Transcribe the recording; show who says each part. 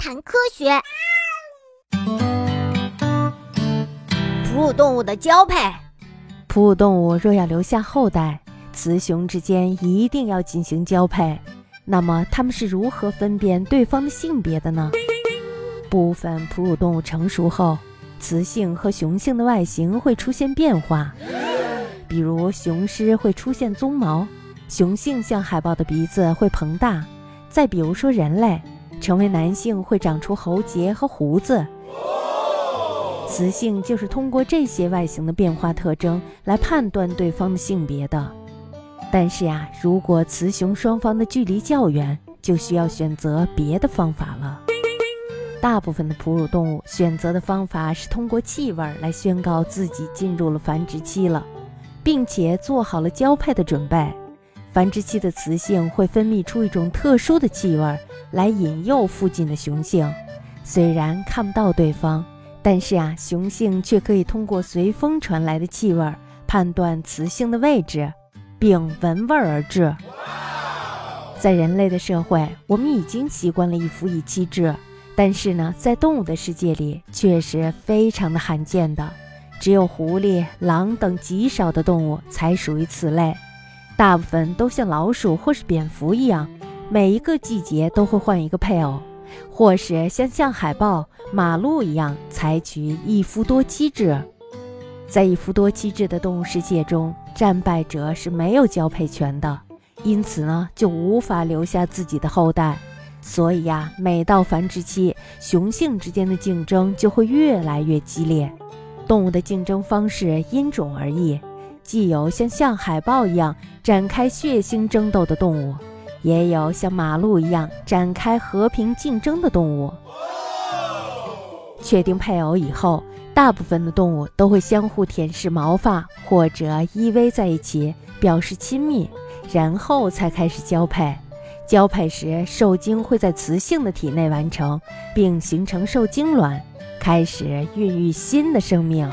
Speaker 1: 谈科学。哺乳动物的交配，
Speaker 2: 哺乳动物若要留下后代，雌雄之间一定要进行交配。那么，它们是如何分辨对方的性别的呢？部分哺乳动物成熟后，雌性和雄性的外形会出现变化，比如雄狮会出现鬃毛，雄性像海豹的鼻子会膨大。再比如说人类，成为男性会长出喉结和胡子。雌性就是通过这些外形的变化特征来判断对方的性别的。但是呀，如果雌雄双方的距离较远，就需要选择别的方法了。大部分的哺乳动物选择的方法是通过气味来宣告自己进入了繁殖期了，并且做好了交配的准备。繁殖期的雌性会分泌出一种特殊的气味来引诱附近的雄性，虽然看不到对方。但是啊，雄性却可以通过随风传来的气味判断雌性的位置，并闻味而至。在人类的社会，我们已经习惯了一夫一妻制，但是呢，在动物的世界里却是非常的罕见的。只有狐狸、狼等极少的动物才属于此类，大部分都像老鼠或是蝙蝠一样，每一个季节都会换一个配偶。或是像象海豹、马鹿一样采取一夫多妻制，在一夫多妻制的动物世界中，战败者是没有交配权的，因此呢，就无法留下自己的后代。所以呀，每到繁殖期，雄性之间的竞争就会越来越激烈。动物的竞争方式因种而异，既有像象海豹一样展开血腥争斗的动物。也有像马鹿一样展开和平竞争的动物。确定配偶以后，大部分的动物都会相互舔舐毛发或者依偎在一起，表示亲密，然后才开始交配。交配时，受精会在雌性的体内完成，并形成受精卵，开始孕育新的生命。